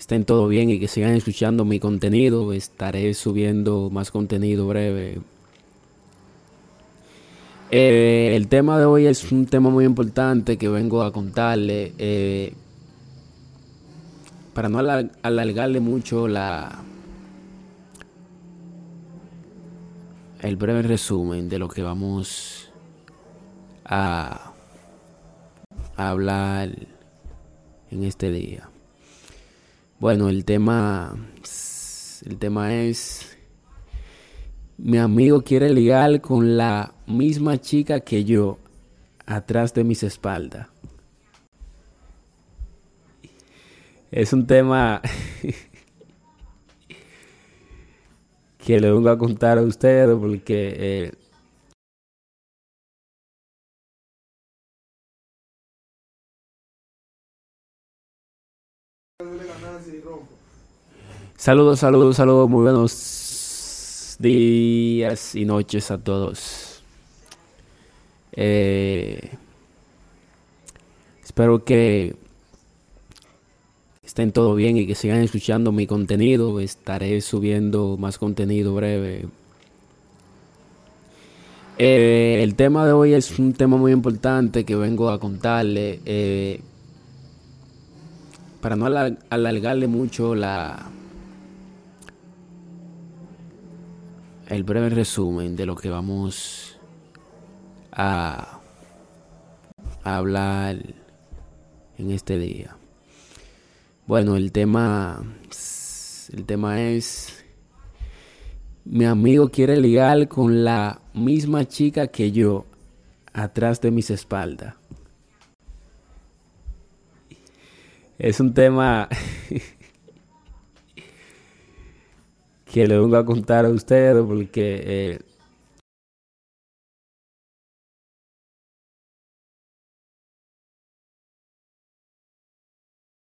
estén todo bien y que sigan escuchando mi contenido. Estaré subiendo más contenido breve. Eh, el tema de hoy es un tema muy importante que vengo a contarle. Eh, para no alargarle mucho la el breve resumen de lo que vamos a, a hablar en este día. Bueno, el tema, el tema es, mi amigo quiere ligar con la misma chica que yo atrás de mis espaldas. Es un tema que le vengo a contar a ustedes porque eh, Saludos, saludos, saludos, muy buenos días y noches a todos. Eh, espero que estén todo bien y que sigan escuchando mi contenido. Estaré subiendo más contenido breve. Eh, el tema de hoy es un tema muy importante que vengo a contarle. Eh, para no alargarle mucho la el breve resumen de lo que vamos a, hablar en este día. Bueno, el tema el tema es mi amigo quiere ligar con la misma chica que yo atrás de mis espaldas. Es un tema que le vengo a contar a ustedes porque eh,